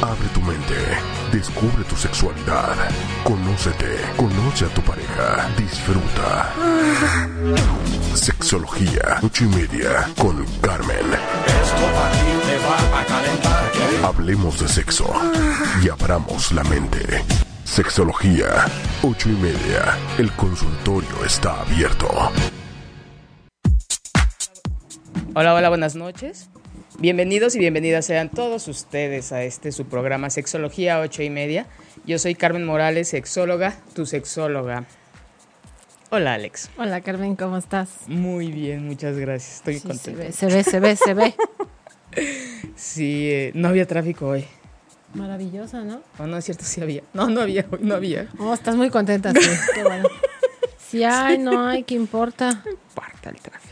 Abre tu mente, descubre tu sexualidad, conócete, conoce a tu pareja, disfruta. Sexología, ocho y media, con Carmen. Hablemos de sexo y abramos la mente. Sexología, ocho y media. El consultorio está abierto. Hola, hola, buenas noches. Bienvenidos y bienvenidas sean todos ustedes a este su programa Sexología ocho y media. Yo soy Carmen Morales, sexóloga, tu sexóloga. Hola Alex. Hola Carmen, ¿cómo estás? Muy bien, muchas gracias. Estoy Sí, contento. Se ve, se ve, se ve. se ve. Sí, eh, no había tráfico hoy. Maravillosa, ¿no? No, no es cierto, sí había. No, no había, hoy no había. Oh, estás muy contenta, sí. Qué bueno. Sí hay, no hay, ¿qué importa? Parta el tráfico.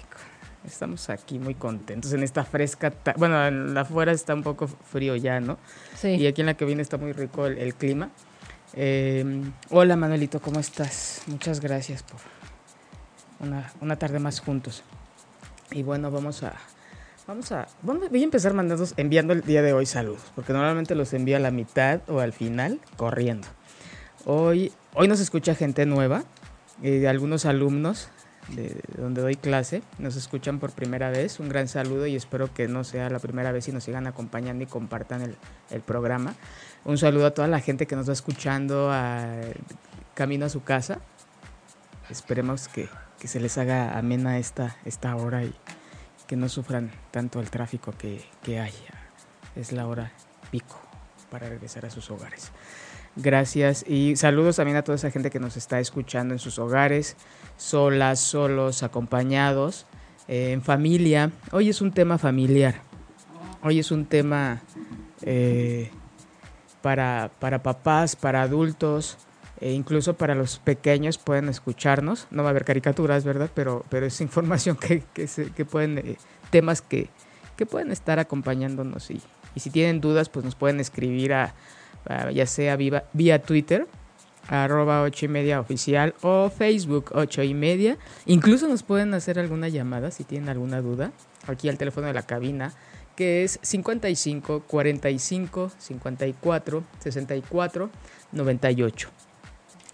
Estamos aquí muy contentos en esta fresca. Bueno, afuera está un poco frío ya, ¿no? Sí. Y aquí en la cabina está muy rico el, el clima. Eh, hola Manuelito, ¿cómo estás? Muchas gracias por una, una tarde más juntos. Y bueno, vamos a, vamos a, voy a empezar mandando, enviando el día de hoy saludos, porque normalmente los envío a la mitad o al final corriendo. Hoy, hoy nos escucha gente nueva, eh, algunos alumnos de donde doy clase, nos escuchan por primera vez. Un gran saludo y espero que no sea la primera vez y nos sigan acompañando y compartan el, el programa. Un saludo a toda la gente que nos va escuchando a, camino a su casa. Esperemos que, que se les haga amena esta, esta hora y que no sufran tanto el tráfico que, que hay. Es la hora pico para regresar a sus hogares. Gracias y saludos también a toda esa gente que nos está escuchando en sus hogares, solas, solos, acompañados, eh, en familia. Hoy es un tema familiar. Hoy es un tema eh, para, para papás, para adultos, e incluso para los pequeños pueden escucharnos. No va a haber caricaturas, ¿verdad? Pero, pero es información que, que, se- pueden, eh, temas que, que pueden estar acompañándonos. Y, y si tienen dudas, pues nos pueden escribir a- ya sea viva- vía Twitter, arroba ocho y media oficial o Facebook ocho y media. Incluso nos pueden hacer alguna llamada si tienen alguna duda. Aquí al teléfono de la cabina, que es 55 45 54 64 98.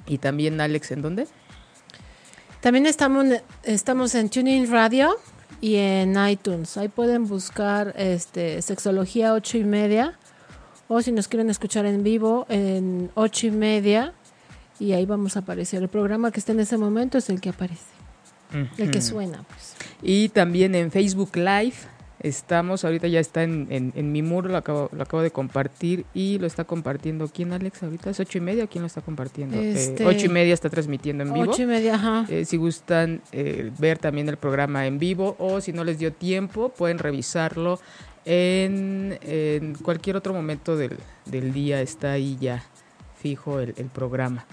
Y también Alex, ¿en dónde? También estamos, estamos en TuneIn Radio y en iTunes. Ahí pueden buscar este Sexología ocho y media. O si nos quieren escuchar en vivo, en ocho y media. Y ahí vamos a aparecer. El programa que está en ese momento es el que aparece. El que suena, pues. Y también en Facebook Live. Estamos, ahorita ya está en, en- en mi muro, lo acabo, lo acabo de compartir y lo está compartiendo. ¿Quién, Alex? Ahorita es ocho y media. ¿Quién lo está compartiendo? Eh, Este- ocho y media está transmitiendo en vivo. Ocho y media, ajá. Eh, si gustan eh, ver también el programa en vivo o si no les dio tiempo, pueden revisarlo en, en cualquier otro momento del, del día. Está ahí ya fijo el, el programa.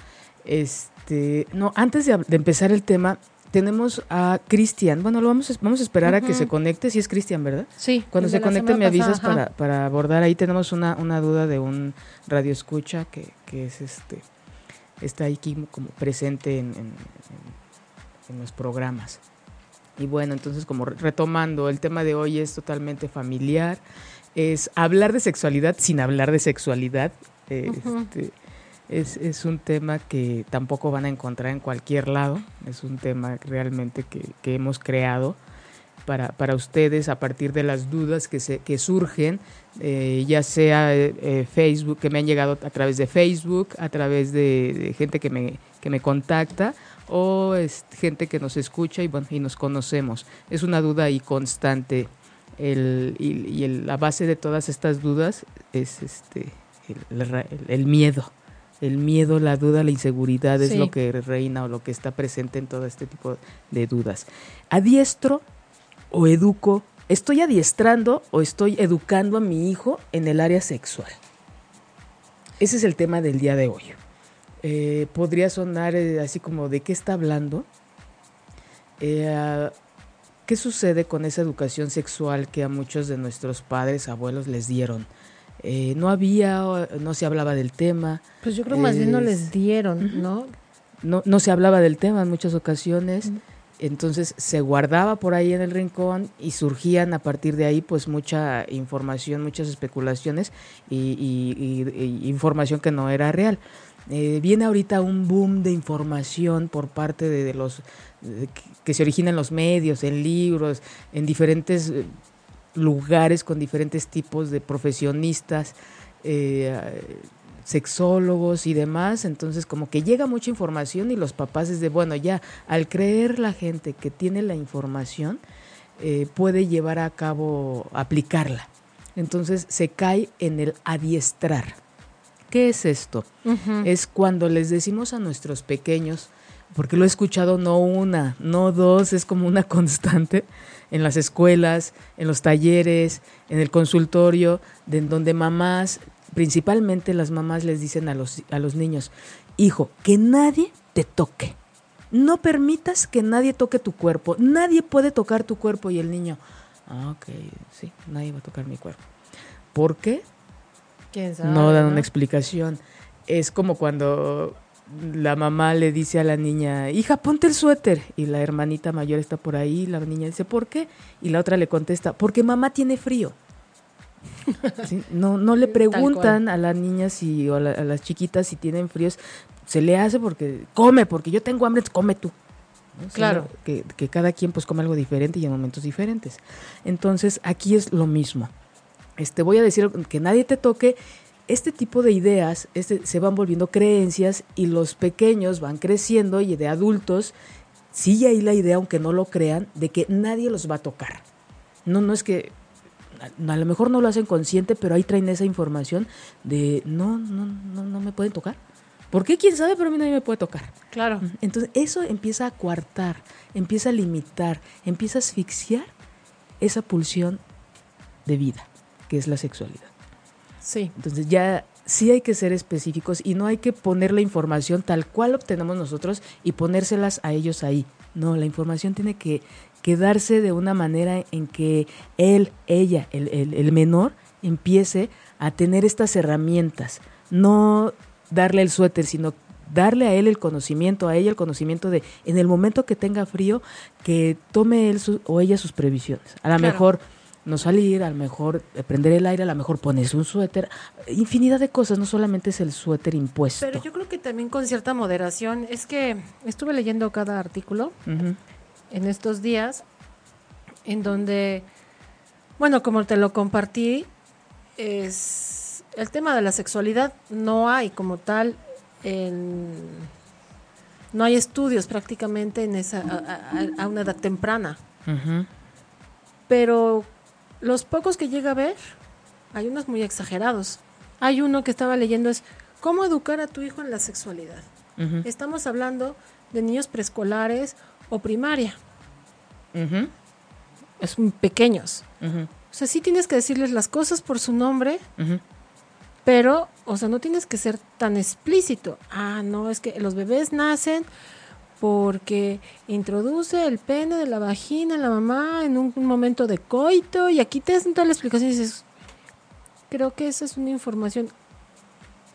Este, no, antes de, de empezar el tema, tenemos a Cristian. Bueno, lo vamos a, vamos a esperar a que se conecte. Si es Cristian, ¿verdad? Sí. Cuando se conecte me avisas pasada, para, para abordar. Ahí tenemos una, una duda de un radio escucha que, que es este está ahí aquí como presente en, en- en- en los programas. Y bueno, entonces como re- retomando, el tema de hoy es totalmente familiar. Es hablar de sexualidad sin hablar de sexualidad. Eh, este, es, es un tema que tampoco van a encontrar en cualquier lado. Es un tema realmente que, que hemos creado para, para ustedes a partir de las dudas que, se, que surgen, eh, ya sea eh, eh, Facebook, que me han llegado a través de Facebook, a través de, de gente que me, que me contacta o es gente que nos escucha y, bueno, y nos conocemos. Es una duda ahí constante el, y, y el- la base de todas estas dudas es este el, miedo. El miedo, la duda, la inseguridad es lo que reina o lo que está presente en todo este tipo de dudas. Adiestro o educo, estoy adiestrando o estoy educando a mi hijo en el área sexual. Ese es el tema del día de hoy. Eh, podría sonar eh, así como de qué está hablando. Eh, ¿qué sucede con esa educación sexual que a muchos de nuestros padres, abuelos les dieron? Eh, no había, no se hablaba del tema. Pues yo creo más bien no Es- les dieron, ¿no? no, no se hablaba del tema en muchas ocasiones, entonces se guardaba por ahí en el rincón y surgían a partir de ahí pues mucha información, muchas especulaciones y, y- y- y información que no era real. Eh, viene ahorita un boom de información por parte de, los que se origina en los medios, en libros, en diferentes eh, lugares con diferentes tipos de profesionistas. eh, sexólogos y demás, entonces como que llega mucha información y los papás es de, bueno, ya al creer la gente que tiene la información, eh, puede llevar a cabo, aplicarla. Entonces se cae en el adiestrar. ¿Qué es esto? Es cuando les decimos a nuestros pequeños, porque lo he escuchado no una, no dos, es como una constante en las escuelas, en los talleres, en el consultorio, de en donde mamás, principalmente las mamás les dicen a los, a los niños, hijo, que nadie te toque. No permitas que nadie toque tu cuerpo. Nadie puede tocar tu cuerpo. Y el niño, ah, ok, sí, nadie va a tocar mi cuerpo. ¿Por qué? ¿Quién sabe, no dan una explicación. Es como cuando la mamá le dice a la niña, hija, ponte el suéter. Y la hermanita mayor está por ahí, la niña dice, ¿por qué? Y la otra le contesta, porque mamá tiene frío. Sí, No, no le preguntan a las niñas si, o a, la- a las chiquitas si tienen fríos. Se le hace porque come, porque yo tengo hambre, come tú. Claro. Que, que cada quien pues come algo diferente y en momentos diferentes. Entonces aquí es lo mismo. Este, voy a decir que nadie te toque. Este tipo de ideas este, se van volviendo creencias y los pequeños van creciendo y de adultos sigue ahí la idea, aunque no lo crean, de que nadie los va a tocar. No, no es que a, a lo mejor no lo hacen consciente, pero ahí traen esa información de no, no, no, no me pueden tocar. ¿Por qué? ¿Quién sabe? Pero a mí nadie me puede tocar. Claro. Entonces eso empieza a coartar, empieza a limitar, empieza a asfixiar esa pulsión de vida, que es la sexualidad. Sí. Entonces ya sí hay que ser específicos y no hay que poner la información tal cual obtenemos nosotros y ponérselas a ellos ahí. No, la información tiene que quedarse de una manera en que él, ella, el, el- el menor, empiece a tener estas herramientas. No darle el suéter, sino darle a él el conocimiento, a ella el conocimiento de en el momento que tenga frío, que tome él su- o ella sus previsiones. A lo Claro. mejor no salir, a lo mejor eh, prender el aire, a lo mejor ponerse un suéter, infinidad de cosas, no solamente es el suéter impuesto. Pero yo creo que también con cierta moderación. Es que estuve leyendo cada artículo en estos días en donde, bueno, como te lo compartí, es el tema de la sexualidad no hay como tal en no hay estudios prácticamente en esa a, a- a una edad temprana, pero los pocos que llega a ver hay unos muy exagerados. Hay uno que estaba leyendo es cómo educar a tu hijo en la sexualidad. Estamos hablando de niños preescolares o primaria, es pequeños. O sea, sí tienes que decirles las cosas por su nombre, pero, o sea, no tienes que ser tan explícito. Ah, no, es que los bebés nacen porque introduce el pene de la vagina en la mamá en un, momento de coito y aquí te hacen toda la explicación y dices, creo que esa es una información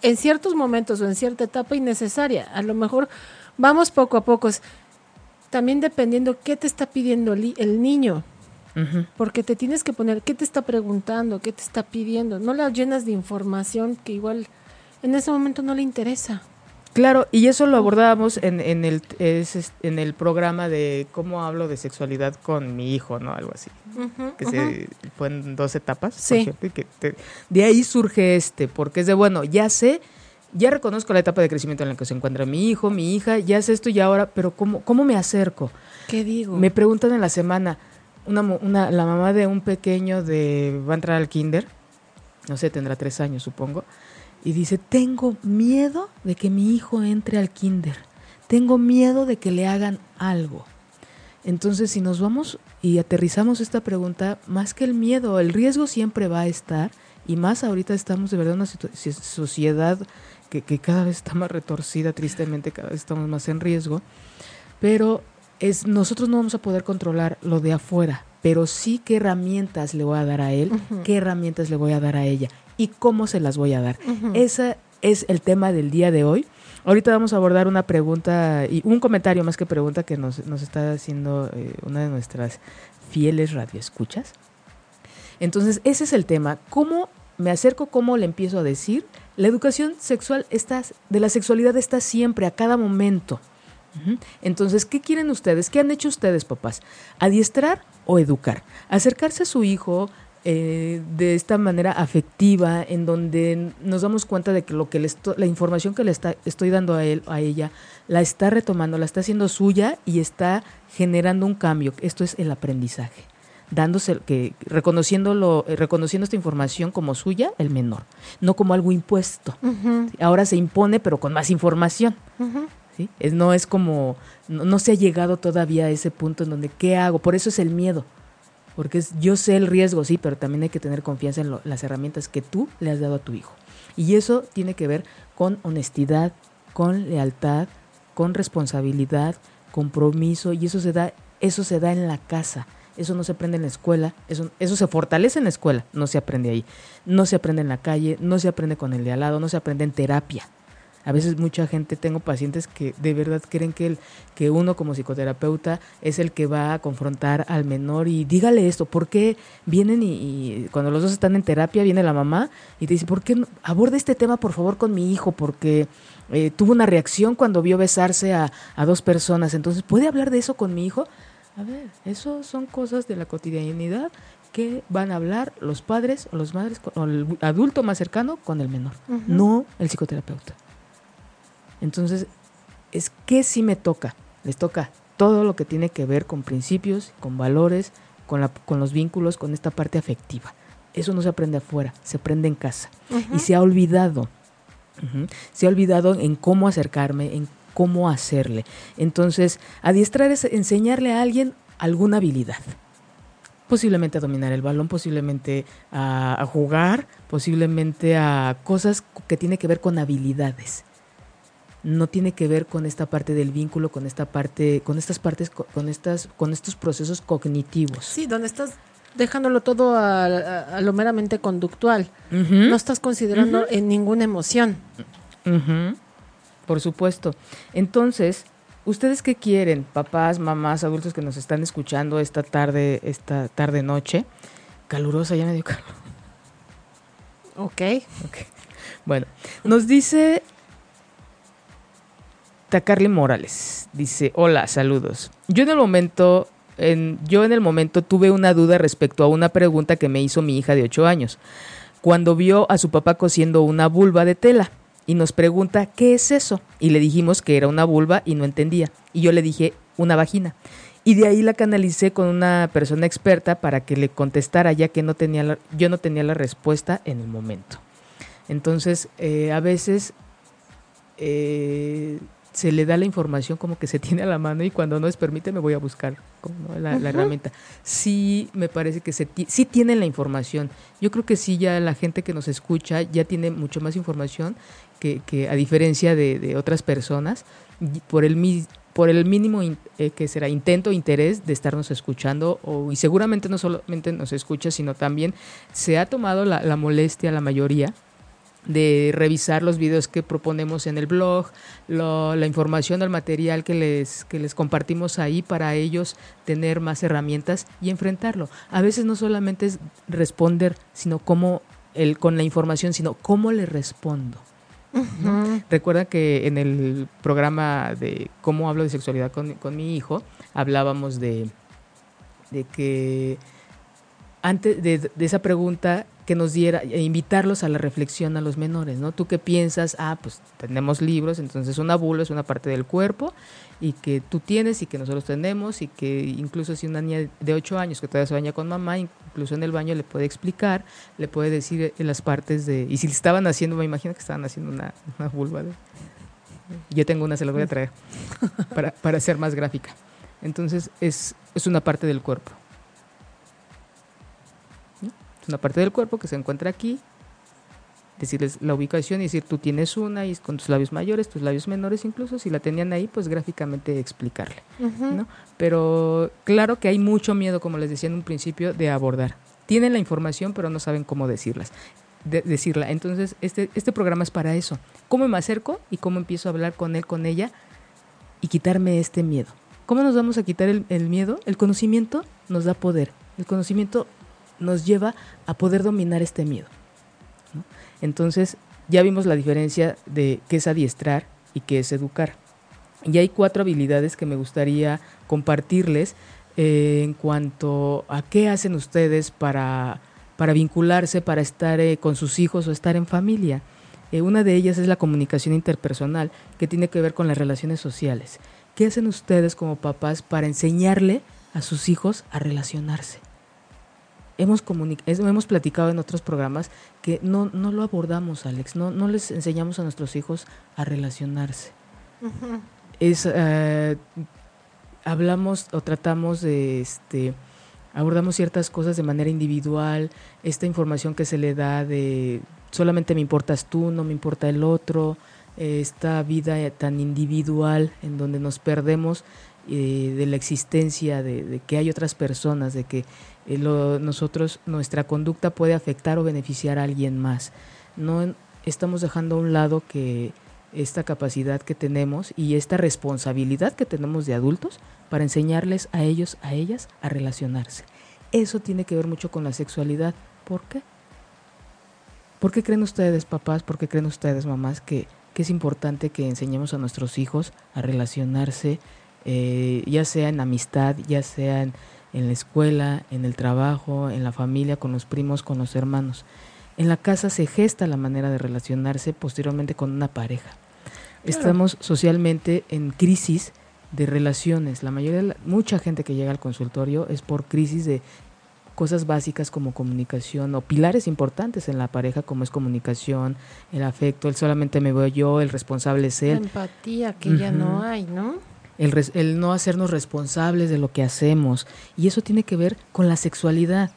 en ciertos momentos o en cierta etapa innecesaria. A lo mejor vamos poco a poco. También dependiendo qué te está pidiendo el, niño. Porque te tienes que poner qué te está preguntando, qué te está pidiendo. No la llenas de información que igual en ese momento no le interesa. Claro, y eso lo abordábamos en, en, el, es- en el programa de cómo hablo de sexualidad con mi hijo, ¿no? Algo así. Que se, fue en dos etapas. por Sí. cierto, y que te- de ahí surge este, porque es de, bueno, ya sé, ya reconozco la etapa de crecimiento en la que se encuentra mi hijo, mi hija, ya sé esto y ahora, pero ¿cómo, cómo me acerco? ¿Qué digo? Me preguntan en la semana, una, una, la mamá de un pequeño de va a entrar al kinder, no sé, tendrá tres años supongo, y dice, tengo miedo de que mi hijo entre al kinder, tengo miedo de que le hagan algo. Entonces, si nos vamos y aterrizamos esta pregunta, más que el miedo, el riesgo siempre va a estar, y más ahorita estamos de verdad en una sociedad que, que cada vez está más retorcida, tristemente, cada vez estamos más en riesgo, pero es nosotros no vamos a poder controlar lo de afuera, pero sí qué herramientas le voy a dar a él, qué herramientas le voy a dar a ella y cómo se las voy a dar. Ese es el tema del día de hoy. Ahorita vamos a abordar una pregunta y un comentario más que pregunta que nos, nos está haciendo eh, una de nuestras fieles radioescuchas. Entonces, ese es el tema. ¿Cómo me acerco? ¿Cómo le empiezo a decir? La educación sexual está, de la sexualidad está siempre, a cada momento. Entonces, ¿qué quieren ustedes? ¿Qué han hecho ustedes, papás? ¿Adiestrar o educar? Acercarse a su hijo eh, de esta manera afectiva, en donde nos damos cuenta de que lo que le la información que le está, estoy dando a él, a ella, la está retomando, la está haciendo suya y está generando un cambio. Esto es el aprendizaje dándose que reconociéndolo reconociendo esta información como suya el menor no como algo impuesto ahora se impone pero con más información ¿sí? Es, no es como, no, se ha llegado todavía a ese punto en donde, ¿qué hago? Por eso es el miedo. Porque es, yo sé el riesgo, sí, pero también hay que tener confianza en las herramientas que tú le has dado a tu hijo. Y eso tiene que ver con honestidad, con lealtad, con responsabilidad, compromiso, y eso se da, eso se da en la casa. Eso no se aprende en la escuela, eso, eso se fortalece en la escuela, no se aprende ahí. No se aprende en la calle, no se aprende con el de al lado, no se aprende en terapia. A veces mucha gente, tengo pacientes que de verdad creen que, el, que uno como psicoterapeuta es el que va a confrontar al menor y dígale esto, ¿por qué vienen y, cuando los dos están en terapia viene la mamá y te dice, ¿por qué no, aborde este tema por favor con mi hijo? Porque eh, tuvo una reacción cuando vio besarse a, a dos personas, entonces ¿puede hablar de eso con mi hijo? A ver, eso son cosas de la cotidianidad que van a hablar los padres o los madres o el adulto más cercano con el menor, no el psicoterapeuta. Entonces, es que sí me toca, les toca todo lo que tiene que ver con principios, con valores, con, la, con los vínculos, con esta parte afectiva. Eso no se aprende afuera, se aprende en casa. Y se ha olvidado, se ha olvidado en cómo acercarme, en cómo hacerle. Entonces, adiestrar es enseñarle a alguien alguna habilidad. Posiblemente a dominar el balón, posiblemente a, a jugar, posiblemente a cosas que tiene que ver con habilidades no tiene que ver con esta parte del vínculo, con esta parte, con estas partes, con estas, con estos procesos cognitivos. Sí, donde estás dejándolo todo a, lo meramente conductual. No estás considerando en ninguna emoción. Por supuesto. Entonces, ¿ustedes qué quieren, papás, mamás, adultos que nos están escuchando esta tarde, esta tarde noche? Calurosa, ya me dio calor. Ok. okay. Bueno, nos dice Carly Morales dice, hola, saludos. Yo en el momento, en, yo en el momento tuve una duda respecto a una pregunta que me hizo mi hija de 8 años, cuando vio a su papá cosiendo una vulva de tela y nos pregunta, ¿qué es eso? Y le dijimos que era una vulva y no entendía. Y yo le dije, una vagina. Y de ahí la canalicé con una persona experta para que le contestara, ya que no tenía yo no tenía la respuesta en el momento. Entonces, eh, a veces eh, se le da la información como que se tiene a la mano y cuando no les permite me voy a buscar la, herramienta. Sí me parece que se sí tienen la información. Yo creo que sí ya la gente que nos escucha ya tiene mucho más información que, que a diferencia de, otras personas por el por el mínimo eh, que será intento interés de estarnos escuchando o, y seguramente no solamente nos escucha sino también se ha tomado la, la molestia la mayoría de revisar los videos que proponemos en el blog, la información, el material que les, que les compartimos ahí para ellos tener más herramientas y enfrentarlo. A veces no solamente es responder, sino cómo el, con la información, sino cómo le respondo. Recuerda que en el programa de cómo hablo de sexualidad con, con mi hijo, hablábamos de, de que antes de, de, esa pregunta que nos diera, e invitarlos a la reflexión a los menores, ¿no? ¿Tú qué piensas? Ah, pues tenemos libros, entonces una bula es una parte del cuerpo y que tú tienes y que nosotros tenemos y que incluso si una niña de 8 años que todavía se baña con mamá, incluso en el baño le puede explicar, le puede decir en las partes de... Y si estaban haciendo, me imagino que estaban haciendo una, una vulva. yo tengo una, se la voy a traer para, para ser más gráfica. Entonces es, es una parte del cuerpo. Una parte del cuerpo que se encuentra aquí decirles la ubicación y decir tú tienes una y con tus labios mayores, tus labios menores, incluso si la tenían ahí, pues gráficamente explicarle. ¿no? Pero claro que hay mucho miedo, como les decía en un principio, de abordar. Tienen la información, pero no saben cómo decirlas. decirla. Entonces, este, este programa es para eso. ¿Cómo me acerco y cómo empiezo a hablar con él, con ella y quitarme este miedo? ¿Cómo nos vamos a quitar el, el miedo? El conocimiento nos da poder. El conocimiento nos lleva a poder dominar este miedo. Entonces, ya vimos la diferencia de qué es adiestrar y qué es educar. Y hay cuatro habilidades que me gustaría compartirles eh, en cuanto a qué hacen ustedes para, para vincularse, para estar eh, con sus hijos o estar en familia. Eh, una de ellas es la comunicación interpersonal, que tiene que ver con las relaciones sociales. ¿Qué hacen ustedes como papás para enseñarle a sus hijos a relacionarse? Hemos, hemos platicado en otros programas que no, no lo abordamos, Alex, no, no les enseñamos a nuestros hijos a relacionarse. Es, eh, hablamos o tratamos de, este, abordamos ciertas cosas de manera individual, esta información que se le da de solamente me importas tú, no me importa el otro, esta vida tan individual en donde nos perdemos eh, de la existencia de, que hay otras personas, de que eh, nosotros, nuestra conducta puede afectar o beneficiar a alguien más. No estamos dejando a un lado que esta capacidad que tenemos y esta responsabilidad que tenemos de adultos para enseñarles a ellos, a ellas, a relacionarse. Eso tiene que ver mucho con la sexualidad. ¿Por qué? ¿Por qué creen ustedes, papás, por qué creen ustedes, mamás, que, que es importante que enseñemos a nuestros hijos a relacionarse, eh, ya sea en amistad, ya sea en en la escuela, en el trabajo, en la familia, con los primos, con los hermanos. En la casa se gesta la manera de relacionarse posteriormente con una pareja. Estamos socialmente en crisis de relaciones. La mayoría, mucha gente que llega al consultorio es por crisis de cosas básicas como comunicación o pilares importantes en la pareja como es comunicación, el afecto, el solamente me veo yo, el responsable es él. La empatía que ya no hay, ¿no? El, no hacernos responsables de lo que hacemos. Y eso tiene que ver con la sexualidad.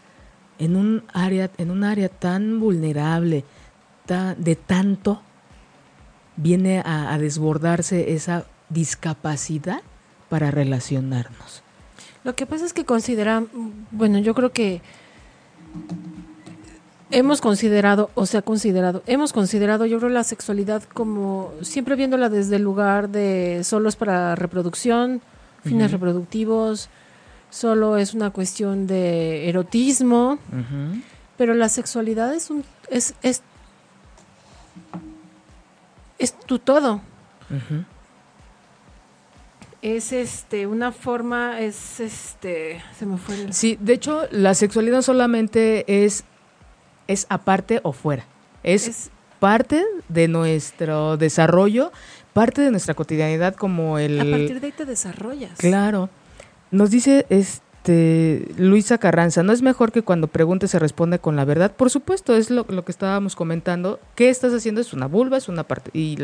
En un área, en un área tan vulnerable, de tanto, viene a, a desbordarse esa discapacidad para relacionarnos. Lo que pasa es que consideran, bueno, yo creo que hemos considerado, o se ha considerado, hemos considerado, yo creo, la sexualidad como siempre viéndola desde el lugar de solo es para reproducción, fines reproductivos, solo es una cuestión de erotismo, pero la sexualidad es un es es, es tu todo. Es este una forma, es este, se me fue. El... Sí, de hecho, la sexualidad solamente es es aparte o fuera. Es, parte de nuestro desarrollo, parte de nuestra cotidianidad como el... A partir de ahí te desarrollas. Claro. Nos dice este Luisa Carranza, ¿no es mejor que cuando pregunte se responde con la verdad? Por supuesto, es lo, que estábamos comentando. ¿Qué estás haciendo? Es una vulva, es una parte... Y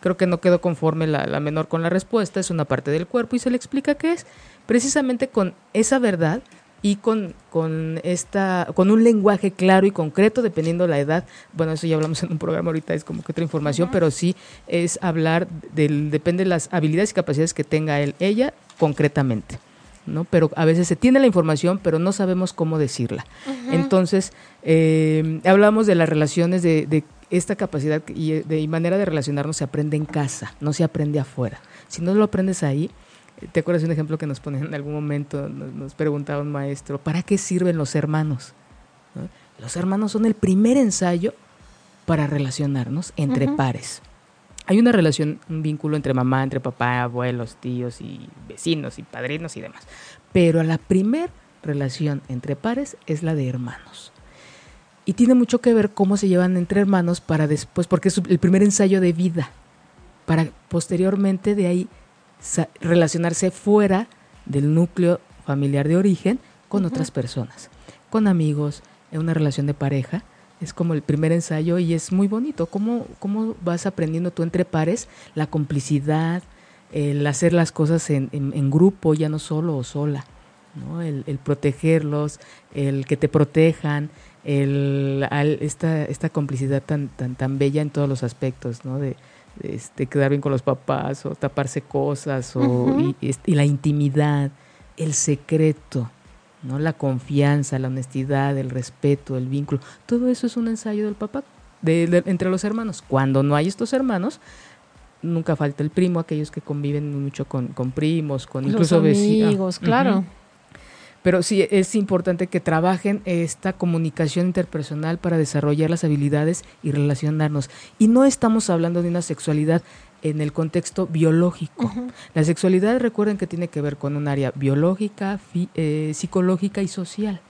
creo que no quedó conforme la, la menor con la respuesta, es una parte del cuerpo y se le explica qué es. Precisamente con esa verdad y con, con, esta, con un lenguaje claro y concreto, dependiendo la edad. Bueno, eso ya hablamos en un programa ahorita, es como que otra información, pero sí es hablar, del, depende de las habilidades y capacidades que tenga él, ella, concretamente. ¿no? Pero a veces se tiene la información, pero no sabemos cómo decirla. Entonces, eh, hablamos de las relaciones, de, de esta capacidad y de manera de relacionarnos se aprende en casa, no se aprende afuera. Si no lo aprendes ahí, ¿Te acuerdas de un ejemplo que nos ponían en algún momento? Nos, preguntaba un maestro, ¿para qué sirven los hermanos? Los hermanos son el primer ensayo para relacionarnos entre pares. Hay una relación, un vínculo entre mamá, entre papá, abuelos, tíos y vecinos y padrinos y demás. Pero la primer relación entre pares es la de hermanos. Y tiene mucho que ver cómo se llevan entre hermanos para después, porque es el primer ensayo de vida, para posteriormente de ahí relacionarse fuera del núcleo familiar de origen con otras personas, con amigos, en una relación de pareja. Es como el primer ensayo y es muy bonito. ¿Cómo, cómo vas aprendiendo tú entre pares la complicidad, el hacer las cosas en, en, grupo, ya no solo o sola? ¿no? El, el, protegerlos, el que te protejan, el, esta, esta complicidad tan, tan, tan bella en todos los aspectos, ¿no? De, este, quedar bien con los papás o taparse cosas o, y, la intimidad, el secreto, ¿no? La confianza, la honestidad, el respeto, el vínculo. Todo eso es un ensayo del papá de, entre los hermanos. Cuando no hay estos hermanos, nunca falta el primo, aquellos que conviven mucho con, con primos, con incluso amigos, claro. Pero sí es importante que trabajen esta comunicación interpersonal para desarrollar las habilidades y relacionarnos. Y no estamos hablando de una sexualidad en el contexto biológico. La sexualidad, recuerden que tiene que ver con un área biológica, eh, psicológica y social.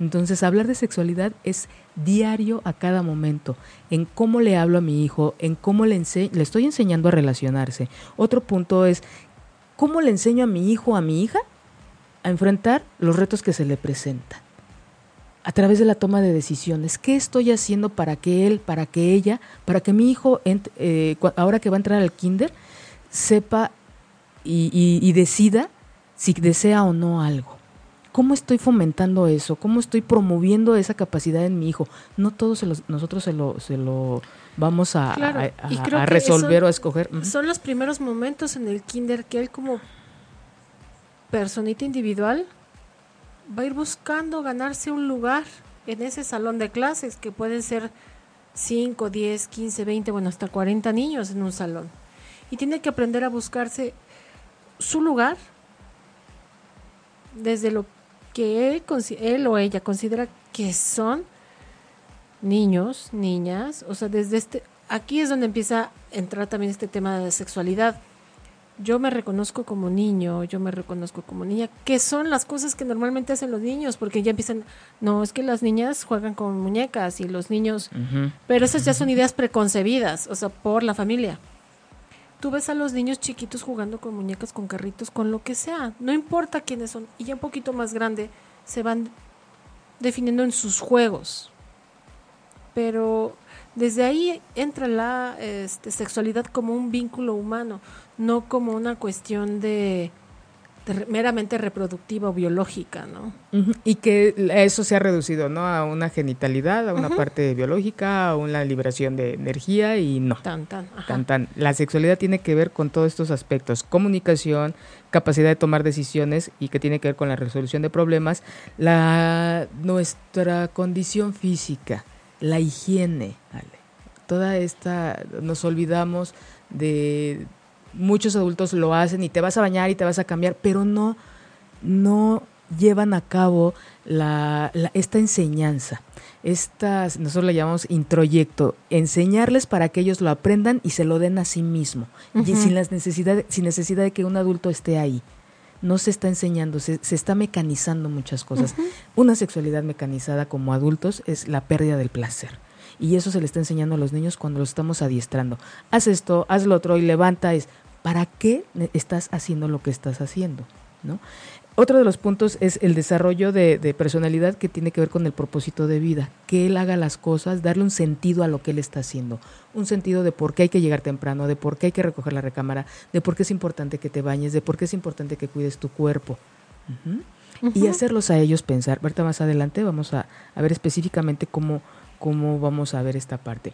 Entonces, hablar de sexualidad es diario a cada momento, en cómo le hablo a mi hijo, en cómo le, le estoy enseñando a relacionarse. Otro punto es, ¿cómo le enseño a mi hijo, a mi hija, a enfrentar los retos que se le presentan a través de la toma de decisiones. ¿Qué estoy haciendo para que él, para que ella, para que mi hijo, eh, ahora que va a entrar al kinder, sepa y, decida si desea o no algo? ¿Cómo estoy fomentando eso? ¿Cómo estoy promoviendo esa capacidad en mi hijo? No todos nosotros se lo, se lo vamos a, resolver o a escoger. Son los primeros momentos en el kinder que él como personita individual va a ir buscando ganarse un lugar en ese salón de clases, que pueden ser 5, 10, 15, 20, bueno, hasta 40 niños en un salón. Y tiene que aprender a buscarse su lugar desde lo que él, él o ella considera que son niños, niñas, o sea, desde este, aquí es donde empieza a entrar también este tema de sexualidad yo me reconozco como niño, yo me reconozco como niña, que son las cosas que normalmente hacen los niños, porque ya empiezan, no, es que las niñas juegan con muñecas y los niños, pero esas ya son ideas preconcebidas, o sea, por la familia. Tú ves a los niños chiquitos jugando con muñecas, con carritos, con lo que sea, no importa quiénes son, y ya un poquito más grande se van definiendo en sus juegos. Pero desde ahí entra la este, sexualidad como un vínculo humano no como una cuestión de, meramente reproductiva o biológica, ¿no? Y que eso se ha reducido, ¿no? A una genitalidad, a una parte biológica, a una liberación de energía y no. Tan, tan, tan, tan. La sexualidad tiene que ver con todos estos aspectos, comunicación, capacidad de tomar decisiones y que tiene que ver con la resolución de problemas, la nuestra condición física, la higiene, Toda esta, nos olvidamos de muchos adultos lo hacen y te vas a bañar y te vas a cambiar, pero no, no llevan a cabo la, esta enseñanza. Estas, nosotros la llamamos introyecto, enseñarles para que ellos lo aprendan y se lo den a sí mismo, y sin, las necesidad, sin necesidad de que un adulto esté ahí. No se está enseñando, se, se está mecanizando muchas cosas. Una sexualidad mecanizada como adultos es la pérdida del placer. Y eso se le está enseñando a los niños cuando los estamos adiestrando. Haz esto, haz lo otro y levanta es. ¿para qué estás haciendo lo que estás haciendo? ¿no? Otro de los puntos es el desarrollo de, personalidad que tiene que ver con el propósito de vida, que él haga las cosas, darle un sentido a lo que él está haciendo, un sentido de por qué hay que llegar temprano, de por qué hay que recoger la recámara, de por qué es importante que te bañes, de por qué es importante que cuides tu cuerpo. Y hacerlos a ellos pensar. Ahorita más adelante vamos a, a ver específicamente cómo, cómo vamos a ver esta parte.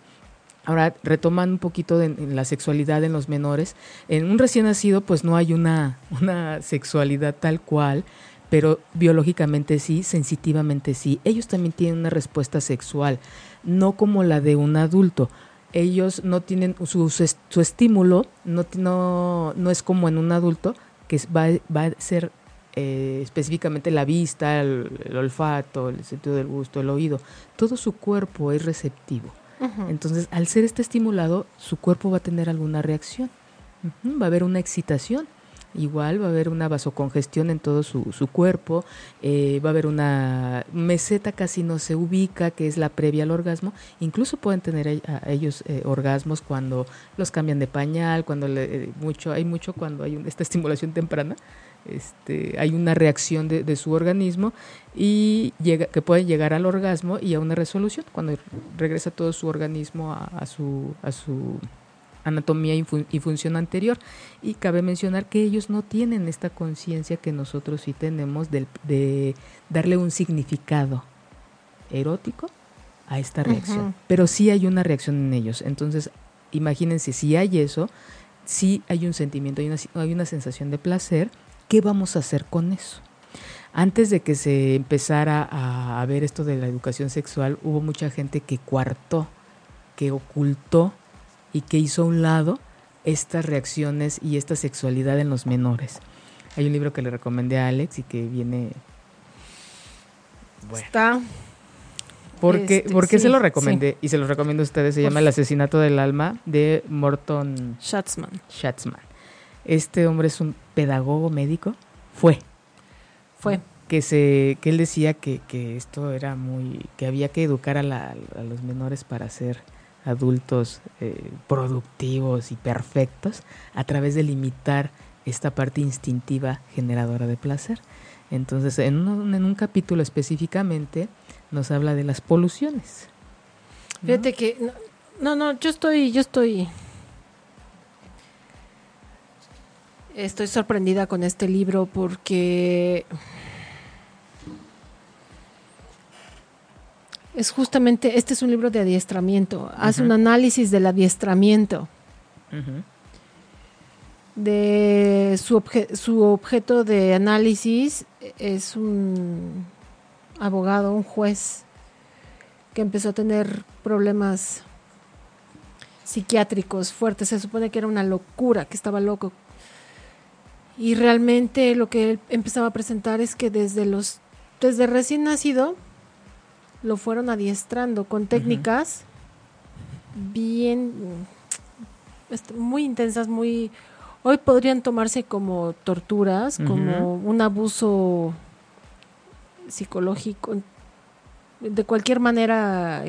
Ahora, retomando un poquito de, la sexualidad en los menores, en un recién nacido pues no hay una, una sexualidad tal cual, pero biológicamente sí, sensitivamente sí. Ellos también tienen una respuesta sexual, no como la de un adulto. Ellos no tienen su, su, estímulo, no, no, no, es como en un adulto, que va, va a ser eh, específicamente la vista, el olfato, el sentido del gusto, el oído. Todo su cuerpo es receptivo. Entonces, al ser este estimulado, su cuerpo va a tener alguna reacción. Va a haber una excitación. Igual va a haber una vasocongestión en todo su, su cuerpo, eh, va a haber una meseta casi no se ubica, que es la previa al orgasmo. Incluso pueden tener ellos eh, orgasmos cuando los cambian de pañal, cuando le, eh, mucho, hay mucho cuando hay esta estimulación temprana, este, hay una reacción de, su organismo y llega, que puede llegar al orgasmo y a una resolución cuando regresa todo su organismo a, su, a su anatomía y, función anterior. Y cabe mencionar que ellos no tienen esta conciencia que nosotros sí tenemos de, de darle un significado erótico a esta reacción. Pero sí hay una reacción en ellos. Entonces, imagínense, si hay eso, si hay un sentimiento, hay una, hay una sensación de placer, ¿qué vamos a hacer con eso? Antes de que se empezara a, ver esto de la educación sexual, hubo mucha gente que cuartó, que ocultó y que hizo a un lado estas reacciones y esta sexualidad en los menores. Hay un libro que le recomendé a Alex y que viene... Está ¿Por qué, este, se lo recomendé? Y se lo recomiendo a ustedes. Se llama El asesinato del alma de Morton Schatzman. Schatzman. Este hombre es un pedagogo médico. Fue. Fue. Que, se, que él decía que, esto era muy... que había que educar a, los menores para ser adultos eh, productivos y perfectos a través de limitar esta parte instintiva generadora de placer. Entonces, en en un capítulo específicamente nos habla de las poluciones. Fíjate que no, no, yo estoy, yo estoy estoy sorprendida con este libro porque es justamente, este es un libro de adiestramiento, hace un análisis del adiestramiento. De su, su objeto de análisis es un abogado, un juez, que empezó a tener problemas psiquiátricos fuertes. Se supone que era una locura, que estaba loco. Y realmente lo que él empezaba a presentar es que desde los desde recién nacido lo fueron adiestrando con técnicas bien muy intensas, muy hoy podrían tomarse como torturas, como un abuso psicológico, de cualquier manera,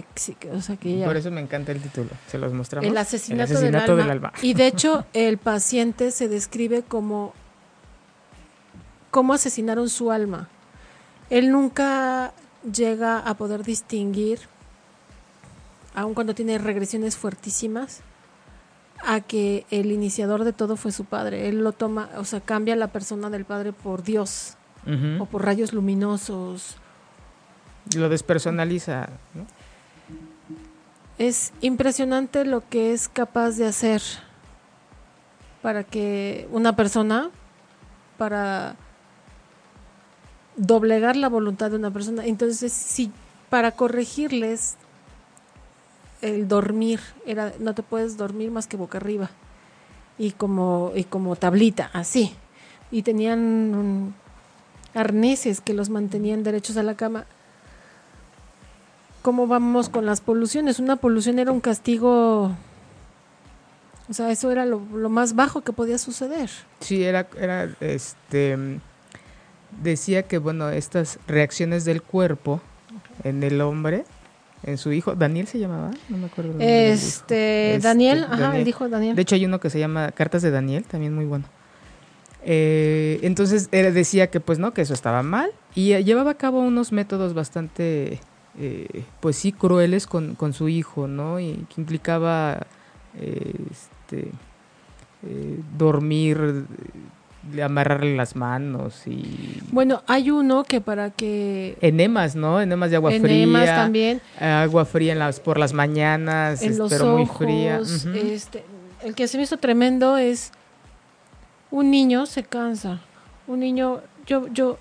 o sea que Por eso me encanta el título, se los mostramos. El asesinato, del, alma. Y de hecho, el paciente se describe como cómo asesinaron su alma. Él nunca llega a poder distinguir, aun cuando tiene regresiones fuertísimas, a que el iniciador de todo fue su padre. Él lo toma, o sea, cambia la persona del padre por Dios o por rayos luminosos. Lo despersonaliza. Es impresionante lo que es capaz de hacer para que una persona, para doblegar la voluntad de una persona. Entonces, si para corregirles el dormir era no te puedes dormir más que boca arriba y como y como tablita así y tenían arneses que los mantenían derechos a la cama. ¿Cómo vamos con las poluciones? Una polución era un castigo, o sea, eso era lo, más bajo que podía suceder. Sí, era, era, este, decía que, bueno, estas reacciones del cuerpo en el hombre, en su hijo, Daniel se llamaba, no me acuerdo. Este, Daniel, este, ajá, Daniel. dijo Daniel. De hecho, hay uno que se llama Cartas de Daniel, también muy bueno. Eh, entonces él decía que pues no, que eso estaba mal y eh, llevaba a cabo unos métodos bastante, eh, pues sí, crueles con, con, su hijo, ¿no? Y que implicaba este, dormir, amarrarle las manos y... Bueno, hay uno que para que... Enemas, ¿no? Enemas de agua Enemas fría. también. Agua fría en las, por las mañanas, en los pero muy fría. este, el que se me hizo tremendo es un niño se cansa. Un niño, yo, yo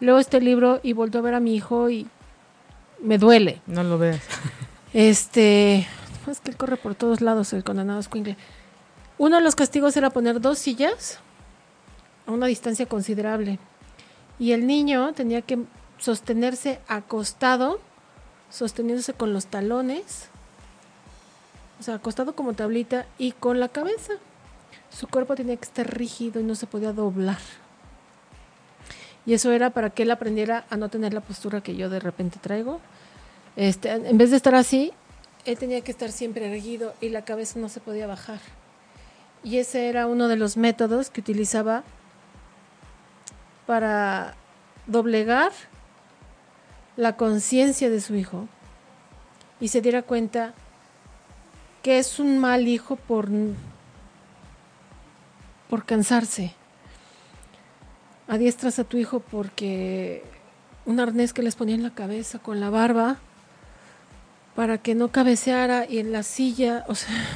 leo este libro y vuelto a ver a mi hijo y me duele. No lo veas. Este, es que él corre por todos lados, el condenado Squinkle. Uno de los castigos era poner dos sillas a una distancia considerable. Y el niño tenía que sostenerse acostado, sosteniéndose con los talones, o sea, acostado como tablita y con la cabeza. Su cuerpo tenía que estar rígido y no se podía doblar. Y eso era para que él aprendiera a no tener la postura que yo de repente traigo. Este, en vez de estar así, él tenía que estar siempre erguido y la cabeza no se podía bajar. Y ese era uno de los métodos que utilizaba para doblegar la conciencia de su hijo y se diera cuenta que es un mal hijo por por cansarse. Adiestras a tu hijo porque un arnés que les ponía en la cabeza con la barba para que no cabeceara y en la silla,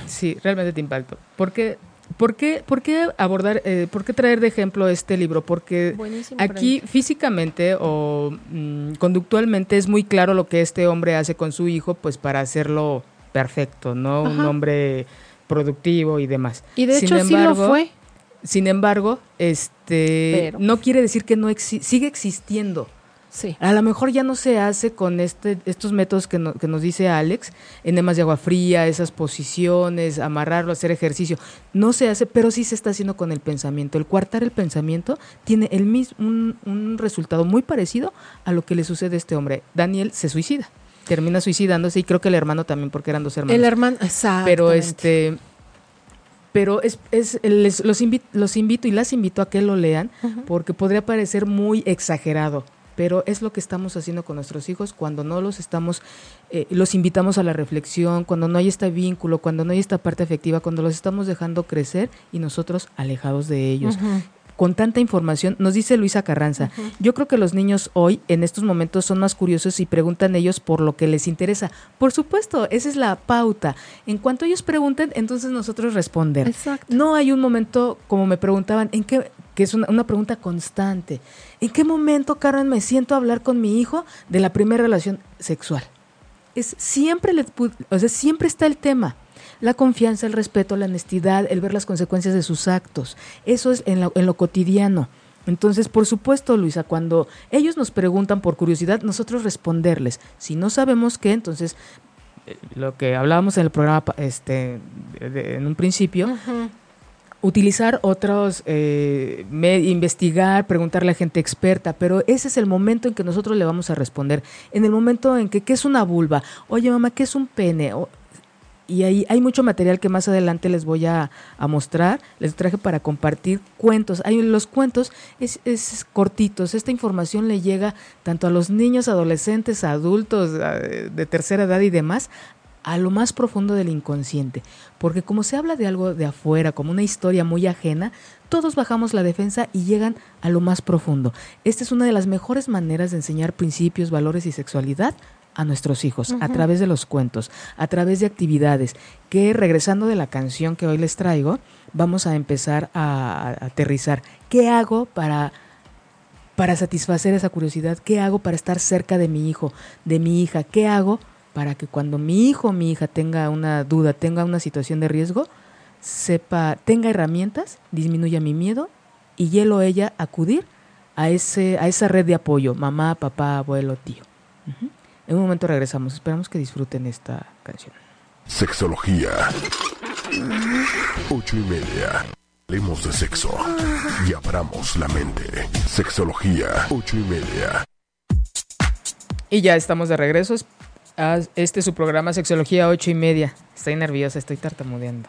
Sí, realmente te impacto. ¿Por qué, por qué, por qué abordar, eh, por qué traer de ejemplo este libro? Porque buenísimo. aquí físicamente o mm, conductualmente es muy claro lo que este hombre hace con su hijo, pues para hacerlo perfecto, ¿no? Un hombre productivo y demás. y de Sin hecho sí lo fue. Sin embargo, este Pero. no quiere decir que no exi- sigue existiendo. Sí. A lo mejor ya no se hace con este, estos métodos que, no- que nos dice Alex, enemas de agua fría, esas posiciones, amarrarlo, hacer ejercicio. No se hace, pero sí se está haciendo con el pensamiento. El coartar el pensamiento tiene el mis- un, un resultado muy parecido a lo que le sucede a este hombre. Daniel se suicida, termina suicidándose y creo que el hermano también, porque eran dos hermanos. El hermano, exacto. pero este pero es, es les- los, invi- los invito y las invito a que lo lean porque podría parecer muy exagerado pero es lo que estamos haciendo con nuestros hijos cuando no los estamos eh, los invitamos a la reflexión cuando no hay este vínculo cuando no hay esta parte afectiva cuando los estamos dejando crecer y nosotros alejados de ellos con tanta información, nos dice Luisa Carranza, yo creo que los niños hoy en estos momentos son más curiosos y preguntan ellos por lo que les interesa. Por supuesto, esa es la pauta. En cuanto ellos pregunten, entonces nosotros responder. Exacto. No hay un momento, como me preguntaban, en qué, que es una, una pregunta constante, ¿en qué momento, Carmen, me siento a hablar con mi hijo de la primera relación sexual? Es siempre, le o sea, siempre está el tema. La confianza, el respeto, la honestidad, el ver las consecuencias de sus actos. Eso es en, la- en lo cotidiano. Entonces, por supuesto, Luisa, cuando ellos nos preguntan por curiosidad, nosotros responderles. Si no sabemos qué, entonces, eh, lo que hablábamos en el programa este, de- de- en un principio, utilizar otros, eh, me- investigar, preguntarle a gente experta, pero ese es el momento en que nosotros le vamos a responder. En el momento en que, ¿qué es una vulva? Oye, mamá, ¿qué es un pene? O- y ahí hay mucho material que más adelante les voy a, a mostrar. Les traje para compartir cuentos. Hay los cuentos es, es cortitos. Esta información le llega tanto a los niños, adolescentes, adultos de tercera edad y demás a lo más profundo del inconsciente. Porque como se habla de algo de afuera, como una historia muy ajena, todos bajamos la defensa y llegan a lo más profundo. Esta es una de las mejores maneras de enseñar principios, valores y sexualidad a nuestros hijos, a través de los cuentos, a través de actividades, que regresando de la canción que hoy les traigo, vamos a empezar a, a aterrizar. ¿Qué hago para para satisfacer esa curiosidad? ¿Qué hago para estar cerca de mi hijo, de mi hija? ¿Qué hago para que cuando mi hijo o mi hija tenga una duda, tenga una situación de riesgo, sepa, tenga herramientas, disminuya mi miedo y él o ella acudir a, ese, a esa red de apoyo, mamá, papá, abuelo, tío? En un momento regresamos, esperamos que disfruten esta canción. Sexología. Ocho y media. Hablemos de sexo y abramos la mente. Sexología. Ocho y media. Y ya estamos de regreso. Es- a Este es su programa Sexología 8 y media. Estoy nerviosa, estoy tartamudeando.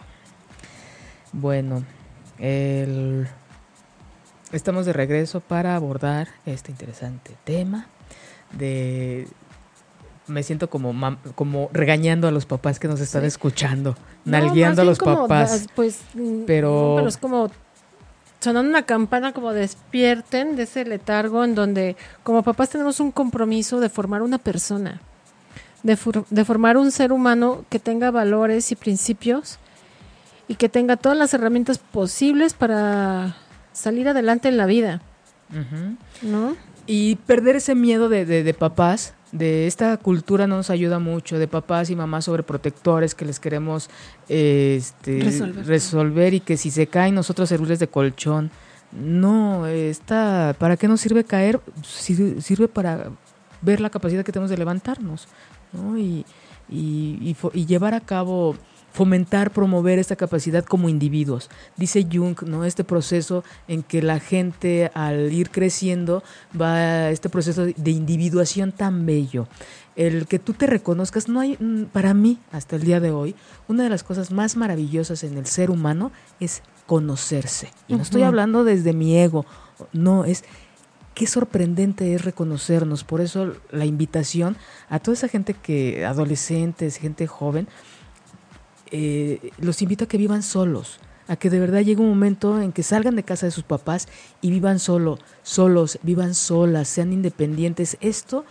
Bueno, el- estamos de regreso para abordar este interesante tema de... Me siento como, mam- como regañando a los papás que nos están Sí. escuchando, No, nalgueando a los como papás. pues, mm, Pero- es como sonando una campana como despierten de ese letargo en donde como papás tenemos un compromiso de formar una persona, de, for- de formar un ser humano que tenga valores y principios y que tenga todas las herramientas posibles para salir adelante en la vida. ¿no? Y perder ese miedo de, de- de papás, de esta cultura no nos ayuda mucho, de papás y mamás sobreprotectores que les queremos eh, este, Resolver. resolver y que si se caen nosotros servirles de colchón. No, esta, ¿para qué nos sirve caer? Sir- Sirve para ver la capacidad que tenemos de levantarnos ¿no? y, y- y fo- y llevar a cabo, fomentar, promover esta capacidad como individuos. Dice Jung, ¿no? Este proceso en que la gente al ir creciendo va a este proceso de individuación tan bello. El que tú te reconozcas, no hay, mm, para mí, hasta el día de hoy, una de las cosas más maravillosas en el ser humano es conocerse. Y no estoy hablando desde mi ego, no, es qué sorprendente es reconocernos. Por eso la invitación a toda esa gente que, adolescentes, gente joven, eh, los invito a que vivan solos, a que de verdad llegue un momento en que salgan de casa de sus papás y vivan solo, solos, vivan solas, sean independientes. Esto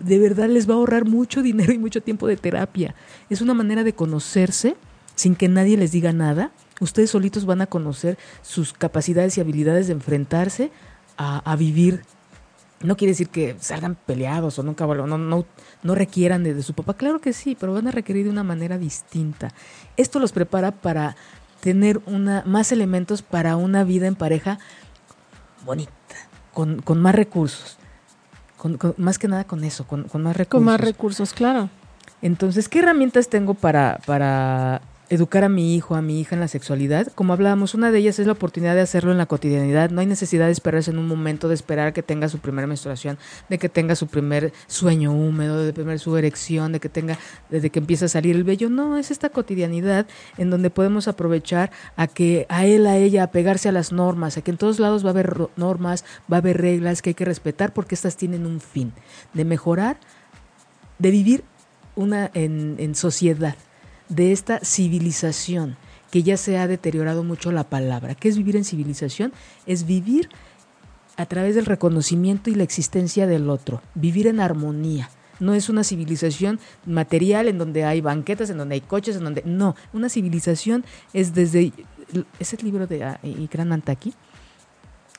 de verdad les va a ahorrar mucho dinero y mucho tiempo de terapia. Es una manera de conocerse sin que nadie les diga nada. Ustedes solitos van a conocer sus capacidades y habilidades de enfrentarse a, a vivir no quiere decir que salgan peleados o nunca no, no, no requieran de, de, su papá. Claro que sí, pero van a requerir de una manera distinta. Esto los prepara para tener una, más elementos para una vida en pareja bonita, con, con más recursos. Con, con, más que nada con eso, con, con más recursos. Con más recursos, claro. Entonces, ¿qué herramientas tengo para, para educar a mi hijo, a mi hija en la sexualidad. Como hablábamos, una de ellas es la oportunidad de hacerlo en la cotidianidad. No hay necesidad de esperarse en un momento, de esperar que tenga su primera menstruación, de que tenga su primer sueño húmedo, de tener su erección, de que tenga, desde que empieza a salir el vello. No, es esta cotidianidad en donde podemos aprovechar a que a él, a ella, a pegarse a las normas, a que en todos lados va a haber normas, va a haber reglas que hay que respetar porque estas tienen un fin, de mejorar, de vivir una en sociedad de esta civilización que ya se ha deteriorado mucho la palabra. ¿Qué es vivir en civilización? Es vivir a través del reconocimiento y la existencia del otro, vivir en armonía. No es una civilización material en donde hay banquetas, en donde hay coches, en donde... No, una civilización es desde... ¿Es el libro de Ikran Antaki?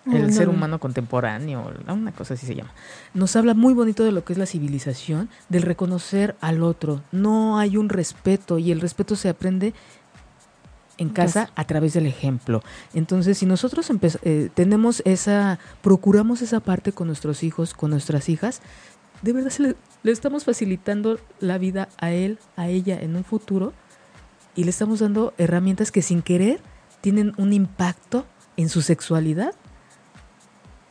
El no, ser humano contemporáneo, una cosa así se llama. Nos habla muy bonito de lo que es la civilización, del reconocer al otro. No hay un respeto y el respeto se aprende en casa a través del ejemplo. Entonces, si nosotros eh, tenemos esa, procuramos esa parte con nuestros hijos, con nuestras hijas, de verdad le, le estamos facilitando la vida a él, a ella en un futuro y le estamos dando herramientas que sin querer tienen un impacto en su sexualidad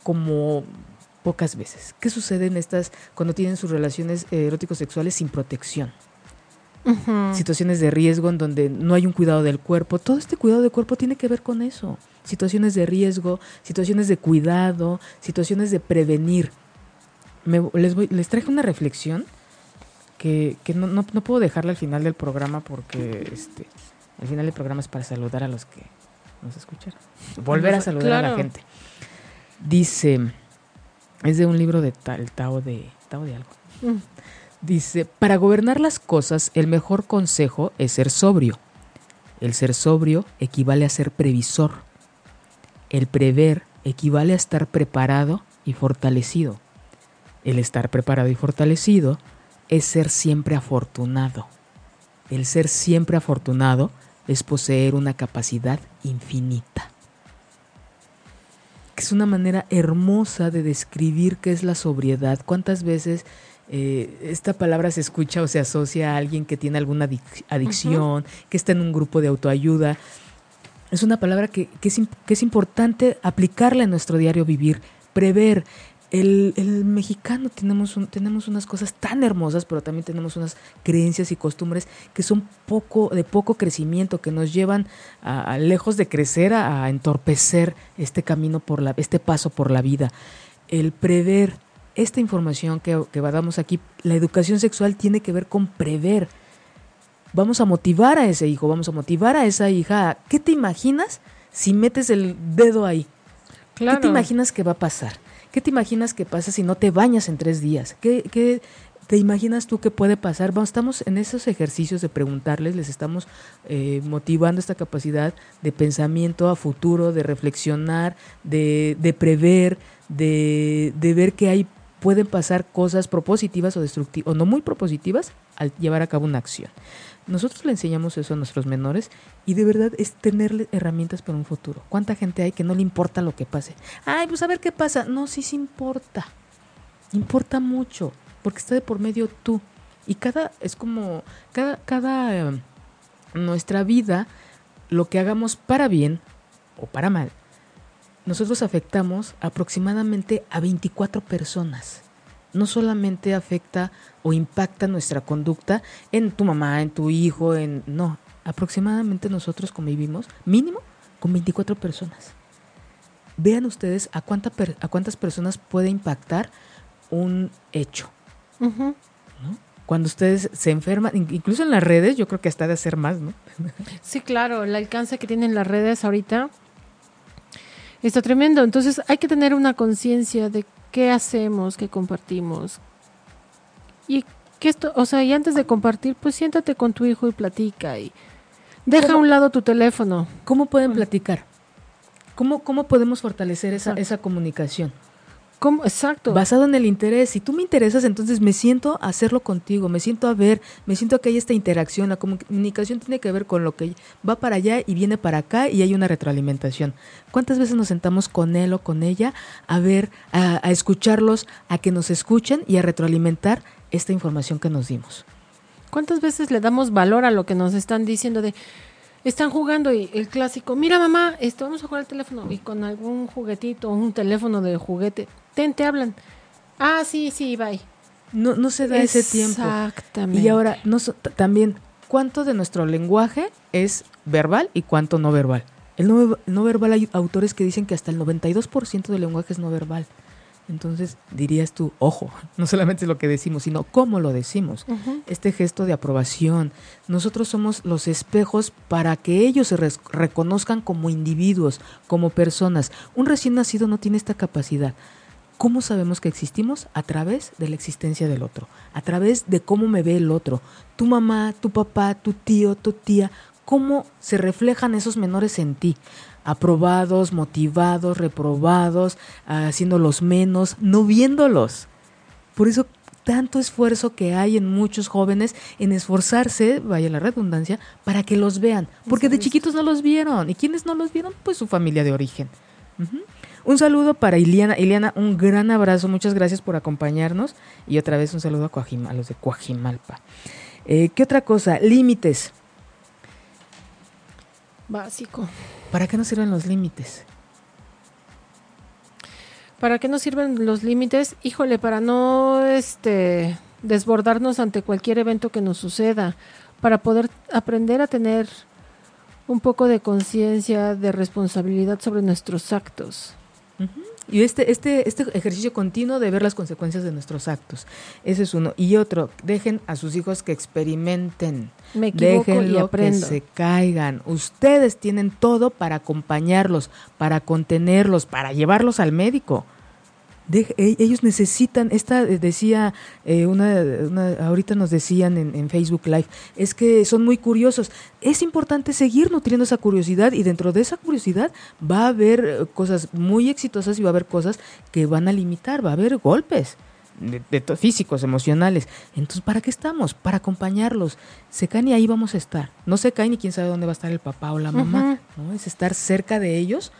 como pocas veces. ¿Qué sucede en estas cuando tienen sus relaciones eróticos sexuales sin protección? Uh -huh. Situaciones de riesgo en donde no hay un cuidado del cuerpo. Todo este cuidado del cuerpo tiene que ver con eso. Situaciones de riesgo, situaciones de cuidado, situaciones de prevenir. Me, les, voy, les traje una reflexión que, que no, no, no, puedo dejarla al final del programa porque este, al final del programa es para saludar a los que nos escuchan. Volver a saludar claro. a la gente. Dice, es de un libro de el Tao de, Tao de algo. Mm. Dice, para gobernar las cosas, el mejor consejo es ser sobrio. El ser sobrio equivale a ser previsor. El prever equivale a estar preparado y fortalecido. El estar preparado y fortalecido es ser siempre afortunado. El ser siempre afortunado es poseer una capacidad infinita es una manera hermosa de describir qué es la sobriedad. ¿Cuántas veces eh, esta palabra se escucha o se asocia a alguien que tiene alguna adic adicción, uh -huh. que está en un grupo de autoayuda? Es una palabra que, que, es, que es importante aplicarla en nuestro diario vivir, prever. El, el, mexicano tenemos, un, tenemos unas cosas tan hermosas, pero también tenemos unas creencias y costumbres que son poco, de poco crecimiento, que nos llevan a, a lejos de crecer a, a, entorpecer este camino por la, este paso por la vida. El prever esta información que, que damos aquí, la educación sexual tiene que ver con prever. Vamos a motivar a ese hijo, vamos a motivar a esa hija. ¿Qué te imaginas si metes el dedo ahí? Claro. ¿Qué te imaginas que va a pasar? ¿Qué te imaginas que pasa si no te bañas en tres días? ¿Qué, te imaginas tú que puede pasar? Vamos, estamos en esos ejercicios de preguntarles, les estamos eh, motivando esta capacidad de pensamiento a futuro, de reflexionar, de, prever, de, de, ver que hay pueden pasar cosas propositivas o destructivas, o no muy propositivas, al llevar a cabo una acción. Nosotros le enseñamos eso a nuestros menores y de verdad es tenerle herramientas para un futuro. ¿Cuánta gente hay que no le importa lo que pase? Ay, pues a ver qué pasa. No, sí sí importa. Importa mucho, porque está de por medio tú. Y cada, es como, cada, cada, eh, nuestra vida, lo que hagamos para bien o para mal, nosotros afectamos aproximadamente a 24 personas no solamente afecta o impacta nuestra conducta en tu mamá, en tu hijo, en no, aproximadamente nosotros convivimos mínimo con 24 personas. Vean ustedes a, cuánta a cuántas personas puede impactar un hecho. Uh -huh. ¿no? Cuando ustedes se enferman, incluso en las redes, yo creo que hasta de hacer más, ¿no? Sí, claro, el alcance que tienen las redes ahorita está tremendo. Entonces hay que tener una conciencia de qué hacemos, qué compartimos, y que esto, o sea, y antes de compartir, pues siéntate con tu hijo y platica y deja a un lado tu teléfono. ¿Cómo pueden platicar? ¿Cómo, cómo podemos fortalecer esa, esa comunicación? ¿Cómo? Exacto. Basado en el interés. Si tú me interesas, entonces me siento a hacerlo contigo, me siento a ver, me siento a que hay esta interacción. La comunicación tiene que ver con lo que va para allá y viene para acá y hay una retroalimentación. ¿Cuántas veces nos sentamos con él o con ella a ver, a, a escucharlos, a que nos escuchen y a retroalimentar esta información que nos dimos? ¿Cuántas veces le damos valor a lo que nos están diciendo de están jugando y el clásico, mira mamá, esto vamos a jugar al teléfono y con algún juguetito, un teléfono de juguete, ten, te hablan. Ah, sí, sí, bye. No, no se da ese tiempo. Exactamente. Y ahora, no, también, ¿cuánto de nuestro lenguaje es verbal y cuánto no verbal? El no, no verbal hay autores que dicen que hasta el 92% del lenguaje es no verbal. Entonces dirías tú, ojo, no solamente es lo que decimos, sino cómo lo decimos. Este gesto de aprobación. Nosotros somos los espejos para que ellos se reconozcan como individuos, como personas. Un recién nacido no tiene esta capacidad. ¿Cómo sabemos que existimos? A través de la existencia del otro, a través de cómo me ve el otro. Tu mamá, tu papá, tu tío, tu tía, cómo se reflejan esos menores en ti aprobados, motivados, reprobados, haciéndolos menos, no viéndolos. Por eso tanto esfuerzo que hay en muchos jóvenes en esforzarse, vaya la redundancia, para que los vean, porque de chiquitos no los vieron. ¿Y quiénes no los vieron? Pues su familia de origen. Un saludo para Iliana. Iliana, un gran abrazo. Muchas gracias por acompañarnos. Y otra vez un saludo a, a los de Coajimalpa. Eh, ¿Qué otra cosa? Límites. Básico. ¿Para qué nos sirven los límites? ¿Para qué nos sirven los límites? Híjole, para no este desbordarnos ante cualquier evento que nos suceda, para poder aprender a tener un poco de conciencia, de responsabilidad sobre nuestros actos. Y este, este, este ejercicio continuo de ver las consecuencias de nuestros actos. Ese es uno. Y otro, dejen a sus hijos que experimenten. Me equivoco y aprendo. que se caigan. Ustedes tienen todo para acompañarlos, para contenerlos, para llevarlos al médico. E, ellos necesitan, esta eh, decía, eh, una, ahorita nos decían en, en, Facebook Live, es que son muy curiosos. Es importante seguir nutriendo esa curiosidad y dentro de esa curiosidad va a haber eh, cosas muy exitosas y va a haber cosas que van a limitar, va a haber golpes. De, físicos, emocionales. Entonces, ¿para qué estamos? Para acompañarlos. Se caen y ahí vamos a estar. No se caen y quién sabe dónde va a estar el papá o la mamá. ¿no? Es estar cerca de ellos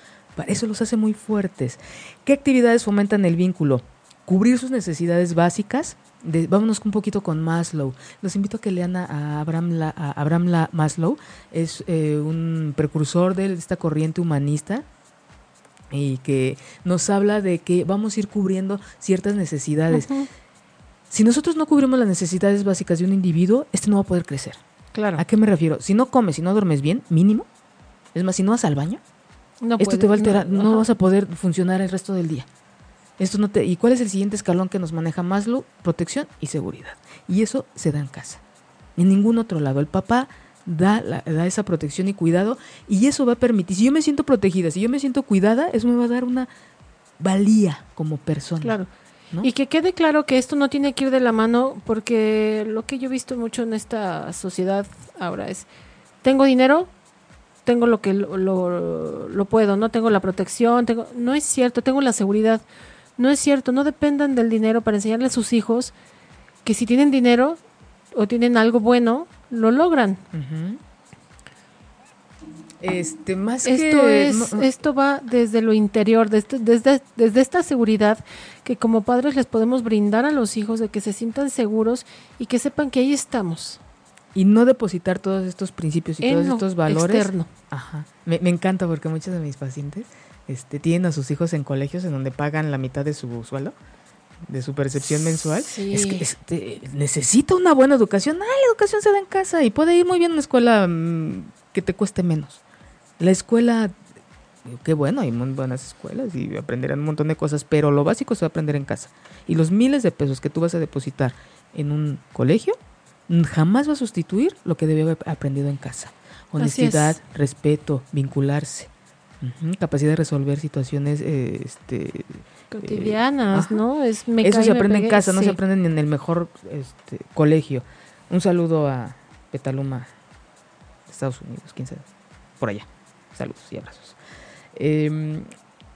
eso los hace muy fuertes. ¿Qué actividades fomentan el vínculo? Cubrir sus necesidades básicas. vámonos un poquito con Maslow. Los invito a que lean a Abraham, la, Abraham Maslow. Es eh, un precursor de esta corriente humanista y que nos habla de que vamos a ir cubriendo ciertas necesidades. Si nosotros no cubrimos las necesidades básicas de un individuo, este no va a poder crecer. Claro. ¿A qué me refiero? Si no comes, si no duermes bien, mínimo. Es más, si no vas al baño, esto te va a alterar, no, vas a poder funcionar el resto del día. Esto no te, ¿Y cuál es el siguiente escalón que nos maneja Maslow? Protección y seguridad. Y eso se da en casa. En ningún otro lado. El papá da, da esa protección y cuidado y eso va a permitir, si yo me siento protegida, si yo me siento cuidada, eso me va a dar una valía como persona. Claro. Y que quede claro que esto no tiene que ir de la mano porque lo que yo he visto mucho en esta sociedad ahora es, tengo dinero, tengo lo que lo, lo, puedo, no tengo la protección, tengo, no es cierto, tengo la seguridad. No es cierto, no dependan del dinero para enseñarle a sus hijos que si tienen dinero o tienen algo bueno, lo logran. Este, más esto es, esto va desde lo interior, desde, desde, desde esta seguridad que como padres les podemos brindar a los hijos de que se sientan seguros y que sepan que ahí estamos y no depositar todos estos principios y todos estos valores. Externo. Ajá. Me, me, encanta porque muchos de mis pacientes este, tienen a sus hijos en colegios en donde pagan la mitad de su sueldo, de su percepción mensual. Es que este, necesita una buena educación. Ah, la educación se da en casa y puede ir muy bien a una escuela mm, que te cueste menos. La escuela, qué bueno, hay muy buenas escuelas y aprenderán un montón de cosas, pero lo básico se va a aprender en casa. Y los miles de pesos que tú vas a depositar en un colegio jamás va a sustituir lo que debe haber aprendido en casa. Honestidad, respeto, vincularse, capacidad de resolver situaciones eh, este, Cotidianas, Ajá. ¿no? Es me Eso se aprende en casa, no se aprende ni en el mejor este, colegio. Un saludo a Petaluma, Estados Unidos, quién sabe, por allá. Saludos y abrazos. Em,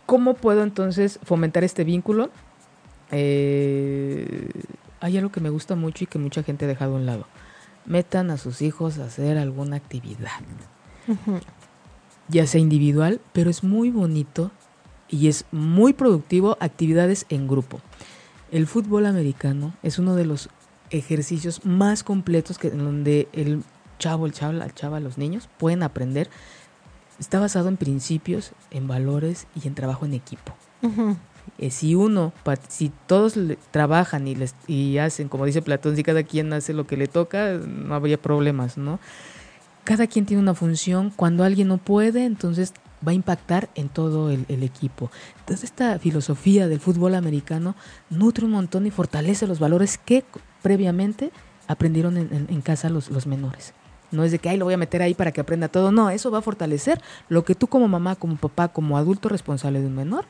¿Cómo puedo entonces fomentar este vínculo? Eh, hay algo que me gusta mucho y que mucha gente ha dejado a un lado. Metan a sus hijos a hacer alguna actividad ya sea individual, pero es muy bonito y es muy productivo actividades en grupo. El fútbol americano es uno de los ejercicios más completos que en donde el chavo, el chavo, la chava, los niños pueden aprender. Está basado en principios, en valores y en trabajo en equipo. Eh, si uno, si todos trabajan y, les, y hacen, como dice Platón, si cada quien hace lo que le toca, no habría problemas, ¿no? Cada quien tiene una función, cuando alguien no puede, entonces va a impactar en todo el, equipo. Entonces esta filosofía del fútbol americano nutre un montón y fortalece los valores que previamente aprendieron en, en- en casa los, los menores. No es de que, ay, lo voy a meter ahí para que aprenda todo. No, eso va a fortalecer lo que tú como mamá, como papá, como adulto responsable de un menor,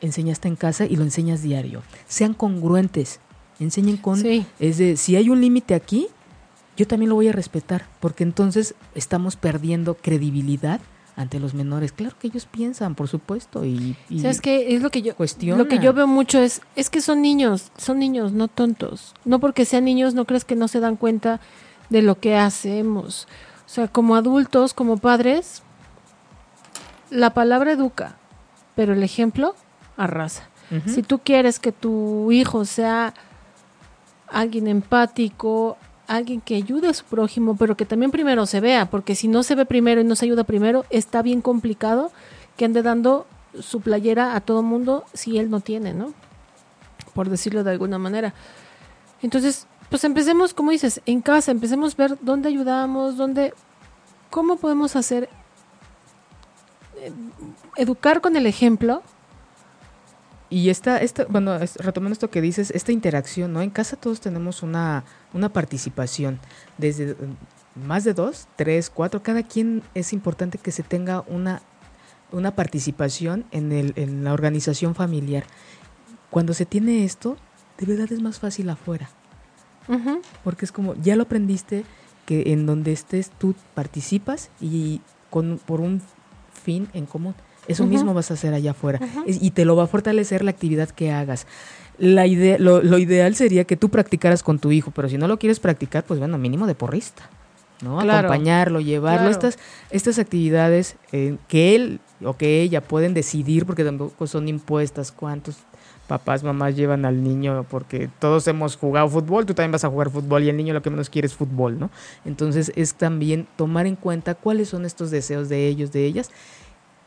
enseñaste en casa y lo enseñas diario. Sean congruentes. Enseñen con... Sí. Es de, si hay un límite aquí, yo también lo voy a respetar, porque entonces estamos perdiendo credibilidad ante los menores. Claro que ellos piensan, por supuesto, y... y- ¿Sabes qué? Es lo que yo cuestiona. lo que yo veo mucho es es que son niños, son niños, no tontos. No porque sean niños no crees que no se dan cuenta de lo que hacemos. O sea, como adultos, como padres, la palabra educa, pero el ejemplo arrasa. Si tú quieres que tu hijo sea alguien empático, alguien que ayude a su prójimo, pero que también primero se vea, porque si no se ve primero y no se ayuda primero, está bien complicado que ande dando su playera a todo mundo si él no tiene, ¿no? Por decirlo de alguna manera. Entonces, pues empecemos, como dices, en casa, empecemos a ver dónde ayudamos, dónde, cómo podemos hacer, eh, educar con el ejemplo. Y esta, esta, bueno, es- retomando esto que dices, esta interacción, ¿no? En casa todos tenemos una, una participación, desde mm, más de dos, tres, cuatro, cada quien es importante que se tenga una, una participación en, el, en la organización familiar. Cuando se tiene esto, de verdad es más fácil afuera, porque es como, ya lo aprendiste, que en donde estés tú participas y con, por un fin en común. Eso mismo vas a hacer allá afuera y te lo va a fortalecer la actividad que hagas. La idea, lo, lo ideal sería que tú practicaras con tu hijo, pero si no lo quieres practicar, pues bueno, mínimo de porrista. ¿no? Claro. Acompañarlo, llevarlo. Claro. Estas, estas actividades eh, que él o que ella pueden decidir, porque tampoco son impuestas, cuántos papás, mamás llevan al niño, porque todos hemos jugado fútbol, tú también vas a jugar fútbol y el niño lo que menos quiere es fútbol, ¿no? Entonces es también tomar en cuenta cuáles son estos deseos de ellos, de ellas,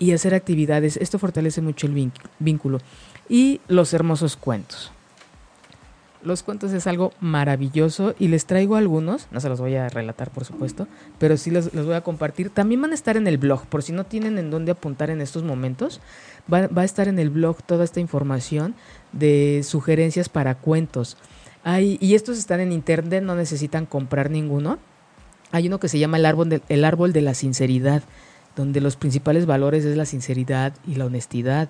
y hacer actividades. Esto fortalece mucho el vínculo-. Y los hermosos cuentos. Los cuentos es algo maravilloso y les traigo algunos, no se los voy a relatar por supuesto, pero sí los, voy a compartir. También van a estar en el blog, por si no tienen en dónde apuntar en estos momentos, va, va a estar en el blog toda esta información de sugerencias para cuentos. Y estos están en internet, no necesitan comprar ninguno. Hay uno que se llama el árbol, el árbol de la sinceridad, donde los principales valores es la sinceridad y la honestidad.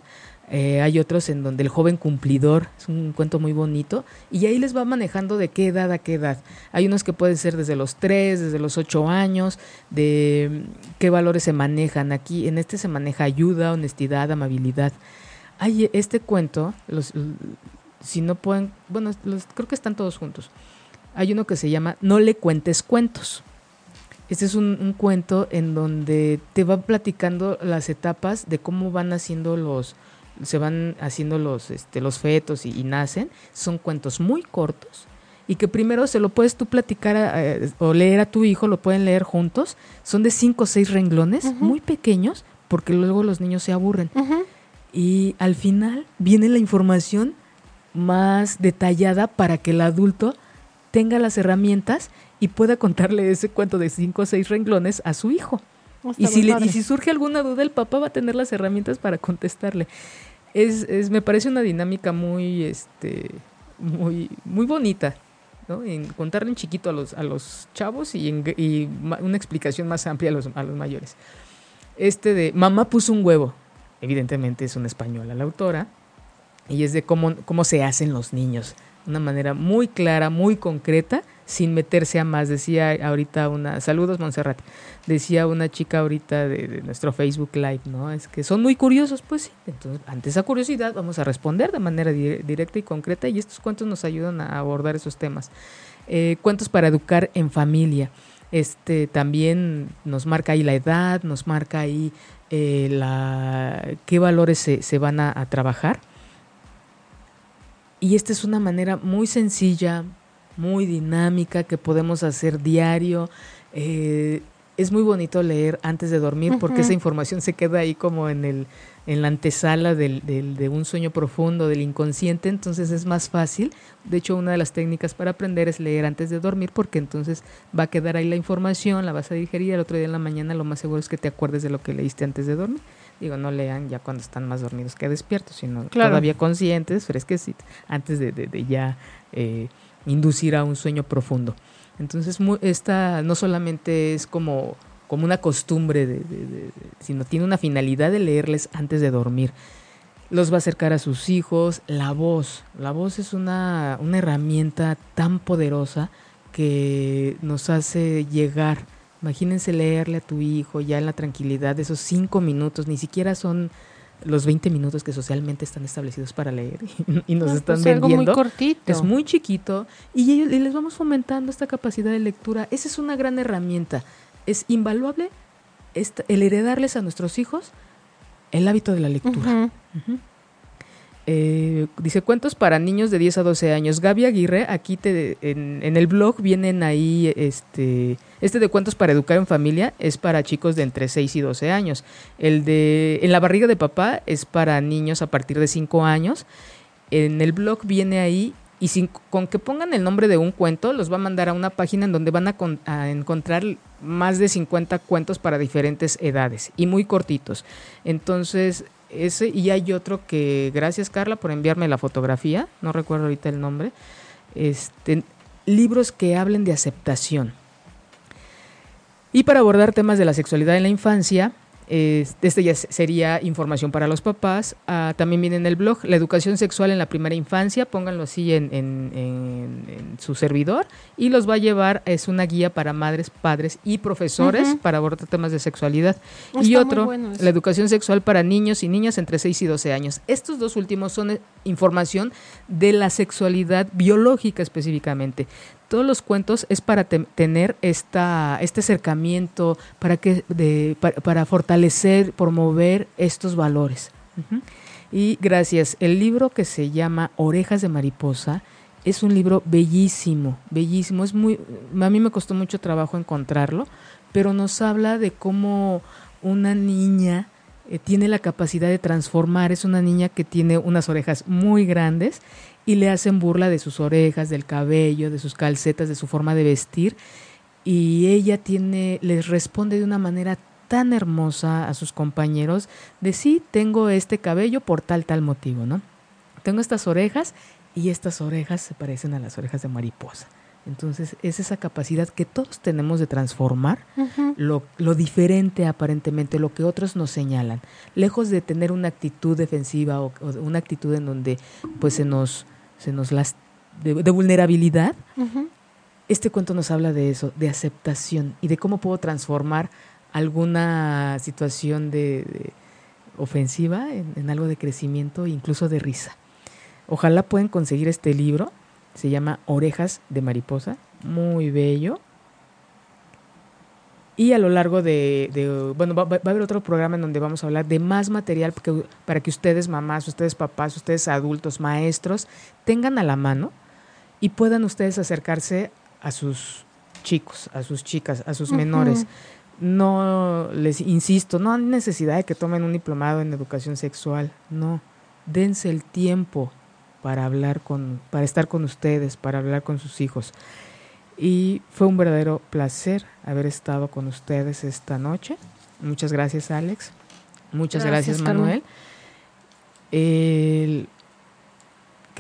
Eh, hay otros en donde el joven cumplidor es un cuento muy bonito y ahí les va manejando de qué edad a qué edad. Hay unos que pueden ser desde los 3, desde los 8 años, de mm, qué valores se manejan. Aquí en este se maneja ayuda, honestidad, amabilidad. Hay este cuento, los, si no pueden, bueno, los, creo que están todos juntos. Hay uno que se llama No le cuentes cuentos. Este es un, un cuento en donde te va platicando las etapas de cómo van haciendo los, se van haciendo los, este, los fetos y, y nacen. Son cuentos muy cortos y que primero se lo puedes tú platicar a- eh, o leer a tu hijo, lo pueden leer juntos. Son de cinco o seis renglones, muy pequeños, porque luego los niños se aburren. Y al final viene la información más detallada para que el adulto tenga las herramientas y pueda contarle ese cuento de cinco o seis renglones a su hijo. Está Y si, le- y si surge alguna duda, el papá va a tener las herramientas para contestarle. Es, es- me parece una dinámica muy, este, muy, muy bonita, ¿no? En contarle en chiquito a los, a los chavos y, en- y una explicación más amplia a los, a los mayores. Este de Mamá puso un huevo. Evidentemente es una española la autora. y es de cómo, cómo se hacen los niños. Una manera muy clara, muy concreta, sin meterse a más. Decía ahorita una, saludos Montserrat, decía una chica ahorita de, nuestro Facebook Live, ¿no? Es que son muy curiosos, pues sí. Entonces, ante esa curiosidad vamos a responder de manera directa y concreta y estos cuentos nos ayudan a abordar esos temas. Eh, cuentos para educar en familia. Este también nos marca ahí la edad, nos marca ahí eh, la, qué valores se, se van a, trabajar. Y esta es una manera muy sencilla, muy dinámica que podemos hacer diario. Eh, es muy bonito leer antes de dormir porque esa información se queda ahí como en el en la antesala del, de un sueño profundo, del inconsciente, entonces es más fácil. De hecho, una de las técnicas para aprender es leer antes de dormir, porque entonces va a quedar ahí la información, la vas a digerir, y el otro día en la mañana lo más seguro es que te acuerdes de lo que leíste antes de dormir. Digo, no lean ya cuando están más dormidos que despiertos, sino todavía conscientes, fresquecitos, antes de, de, ya eh, inducir a un sueño profundo. Entonces, esta no solamente es como como una costumbre, de, sino tiene una finalidad de leerles antes de dormir. Los va a acercar a sus hijos. La voz, la voz es una, una herramienta tan poderosa que nos hace llegar. Imagínense leerle a tu hijo ya en la tranquilidad de esos cinco minutos, ni siquiera son los 20 minutos que socialmente están establecidos para leer y nos están pues vendiendo. muy cortito. Es muy chiquito y, y les vamos fomentando esta capacidad de lectura. Esa es una gran herramienta es invaluable el heredarles a nuestros hijos el hábito de la lectura. Eh, dice cuentos para niños de 10 a 12 años. Gaby Aguirre, aquí te, en, el blog vienen ahí, este, este de cuentos para educar en familia es para chicos de entre 6 y 12 años. El de En la barriga de papá es para niños a partir de 5 años. En el blog viene ahí y con que pongan el nombre de un cuento, los va a mandar a una página en donde van a, encontrar más de 50 cuentos para diferentes edades y muy cortitos. Entonces, ese y hay otro que, gracias Carla por enviarme la fotografía, no recuerdo ahorita el nombre, este, libros que hablen de aceptación. Y para abordar temas de la sexualidad en la infancia, este ya sería información para los papás. Ah, también viene en el blog la educación sexual en la primera infancia. Pónganlo así en, su servidor y los va a llevar. Es una guía para madres, padres y profesores para abordar temas de sexualidad. y otro, la educación sexual para niños y niñas entre 6 y 12 años. Estos dos últimos son eh, información de la sexualidad biológica específicamente todos los cuentos es para tener esta, este acercamiento, para, que, de, para, fortalecer, promover estos valores. Y gracias. El libro que se llama Orejas de Mariposa es un libro bellísimo, bellísimo. Es muy, a mí me costó mucho trabajo encontrarlo, pero nos habla de cómo una niña eh, tiene la capacidad de transformar. Es una niña que tiene unas orejas muy grandes y le hacen burla de sus orejas, del cabello, de sus calcetas, de su forma de vestir. Y ella tiene, les responde de una manera tan hermosa a sus compañeros de sí, tengo este cabello por tal, tal motivo, ¿no? Tengo estas orejas y estas orejas se parecen a las orejas de mariposa. Entonces es esa capacidad que todos tenemos de transformar lo, lo, diferente aparentemente, lo que otros nos señalan, lejos de tener una actitud defensiva o, una actitud en donde pues se nos se nos las de, vulnerabilidad. Este cuento nos habla de eso, de aceptación y de cómo puedo transformar alguna situación de, ofensiva en, algo de crecimiento, incluso de risa. Ojalá puedan conseguir este libro. Se llama Orejas de Mariposa. Muy bello. Y a lo largo de, bueno, va, a haber otro programa en donde vamos a hablar de más material para que ustedes, mamás, ustedes, papás, ustedes, adultos, maestros, tengan a la mano y puedan ustedes acercarse a sus chicos, a sus chicas, a sus menores. No les insisto, no hay necesidad de que tomen un diplomado en educación sexual, no. Dense el tiempo para hablar con, para estar con ustedes, para hablar con sus hijos. Y fue un verdadero placer haber estado con ustedes esta noche. Muchas gracias, Alex. Muchas gracias, Manuel. ¿Qué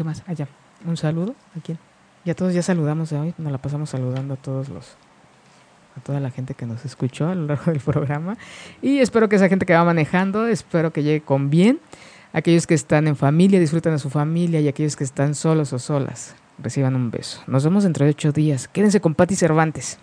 más? Allá. Ah, un saludo. ¿A quién? Ya todos ya saludamos hoy. Nos la pasamos saludando a todos los a toda la gente que nos escuchó a lo largo del programa. Y espero que esa gente que va manejando, espero que llegue con bien. Aquellos que están en familia, disfrutan a su familia. Y aquellos que están solos o solas, reciban un beso. Nos vemos dentro de ocho días. Quédense con Patti Cervantes.